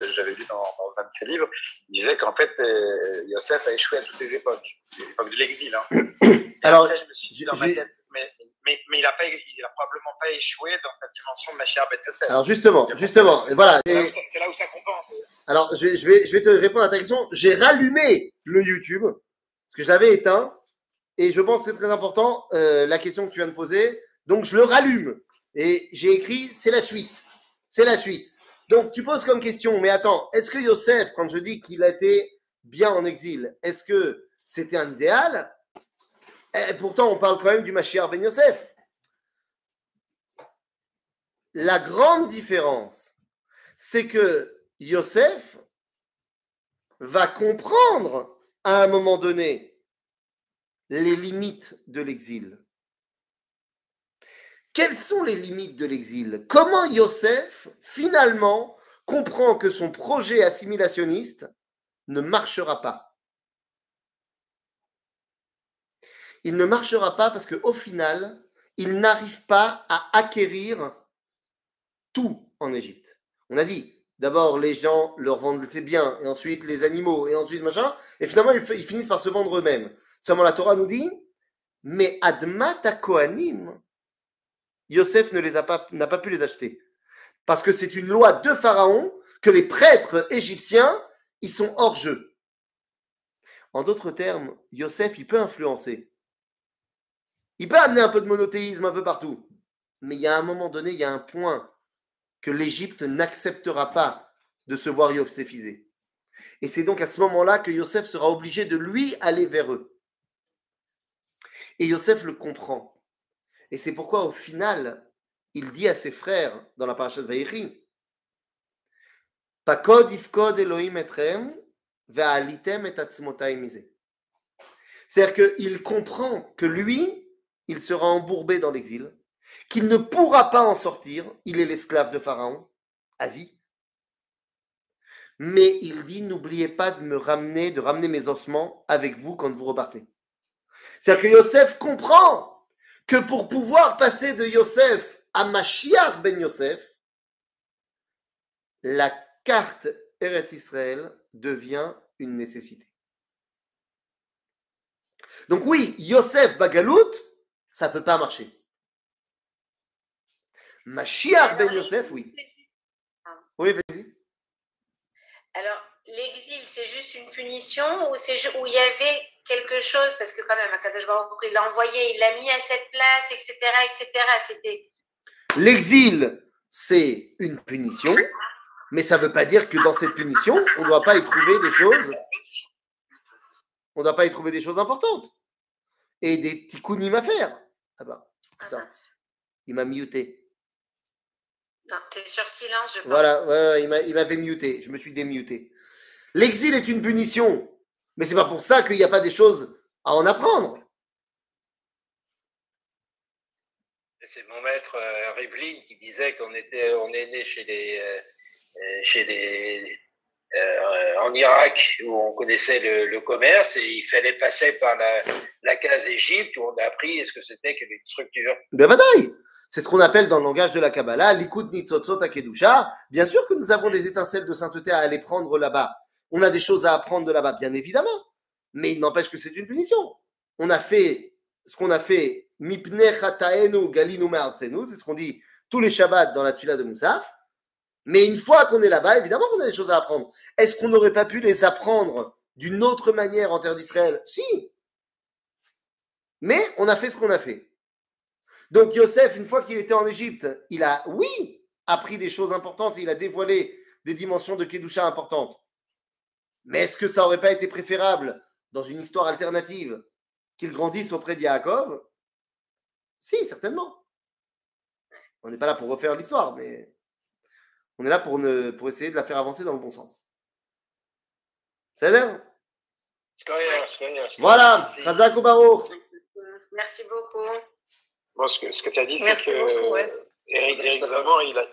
j'avais lu dans, un de ses livres, il disait qu'en fait, euh, Yosef a échoué à toutes les époques, l'époque de l'exil. Hein. Alors, je me suis dit dans ma tête, mais, mais, mais il n'a probablement pas échoué dans cette dimension de Machir Ben Yosef. Alors justement, justement, voilà. C'est là, où ça compense. Alors, je, je, vais, je vais te répondre à ta question. J'ai rallumé le YouTube, parce que je l'avais éteint, et je pense que c'est très important, euh, la question que tu viens de poser. Donc, je le rallume. Et j'ai écrit, c'est la suite. C'est la suite. Donc, tu poses comme question, mais attends, est-ce que Yosef, quand je dis qu'il a été bien en exil, est-ce que c'était un idéal? Et eh, Pourtant, on parle quand même du Mashiach ben Yosef. La grande différence, c'est que Yosef va comprendre à un moment donné les limites de l'exil. Quelles sont les limites de l'exil? Comment Yosef, finalement, comprend que son projet assimilationniste ne marchera pas? Il ne marchera pas parce qu'au final, il n'arrive pas à acquérir tout en Égypte. On a dit, d'abord les gens leur vendent ses biens, et ensuite les animaux, et ensuite machin, et finalement ils, finissent par se vendre eux-mêmes. Seulement la Torah nous dit, mais Admat Kohanim, Yosef n'a pas pu les acheter. Parce que c'est une loi de Pharaon que les prêtres égyptiens, ils sont hors jeu. En d'autres termes, Yosef, il peut influencer. Il peut amener un peu de monothéisme un peu partout. Mais il y a un moment donné, il y a un point que l'Égypte n'acceptera pas de se voir Yosefisé. Et c'est donc à ce moment-là que Yosef sera obligé de lui aller vers eux. Et Yosef le comprend. Et c'est pourquoi au final, il dit à ses frères dans la paracha de Vaïri, Pakod ifkod Elohim etrem, ve'alitem et C'est-à-dire qu'il comprend que lui, il sera embourbé dans l'exil, qu'il ne pourra pas en sortir, il est l'esclave de Pharaon, à vie. Mais il dit, n'oubliez pas de me ramener, de ramener mes ossements avec vous quand vous repartez. C'est-à-dire que Yosef comprend que pour pouvoir passer de Yosef à Mashiach ben Yosef, la carte Eretz Israël devient une nécessité. Donc oui, Yosef Bagalout, ça ne peut pas marcher. Mashiach ben Yosef, oui. Oui, vas-y. Alors, l'exil, c'est juste une punition ou où il y avait quelque chose, parce que quand même, Akadosh il l'a envoyé, il l'a mis à cette place, etc., etc. C'était. L'exil, c'est une punition, mais ça ne veut pas dire que dans cette punition, on ne doit pas y trouver des choses. On ne doit pas y trouver des choses importantes. Et des tikkunim à faire. Ah bah, putain, il m'a muté. Non, t'es sur silence, je pense. Voilà, il m'avait muté. Je me suis démuté. L'exil est une punition, mais c'est pas pour ça qu'il n'y a pas des choses à en apprendre. C'est mon maître euh, Rivlin qui disait qu'on était, on est né chez des, euh, euh, chez des, en Irak où on connaissait le, commerce et il fallait passer par la, case Égypte où on a appris ce que c'était que une structure. Ben c'est ce qu'on appelle dans le langage de la Kabbalah, l'ikut nitzotzot akedusha. Bien sûr que nous avons des étincelles de sainteté à aller prendre là-bas. On a des choses à apprendre de là-bas, bien évidemment. Mais il n'empêche que c'est une punition. On a fait ce qu'on a fait, mipne galinu c'est ce qu'on dit tous les Shabbats dans la Tula de Moussaf. Mais une fois qu'on est là-bas, évidemment qu'on a des choses à apprendre. Est-ce qu'on n'aurait pas pu les apprendre d'une autre manière en terre d'Israël? Si. Mais on a fait ce qu'on a fait. Donc Yosef, une fois qu'il était en Égypte, il a, oui, appris des choses importantes, il a dévoilé des dimensions de Kedusha importantes. Mais est-ce que ça aurait pas été préférable, dans une histoire alternative, qu'il grandisse auprès d'Yaakov Si, certainement. On n'est pas là pour refaire l'histoire, mais on est là pour, ne, pour essayer de la faire avancer dans le bon sens. C'est l'air Voilà, Chazak Merci beaucoup. Bon, ce que, ce que tu as dit, c'est que Eric, Eric il a,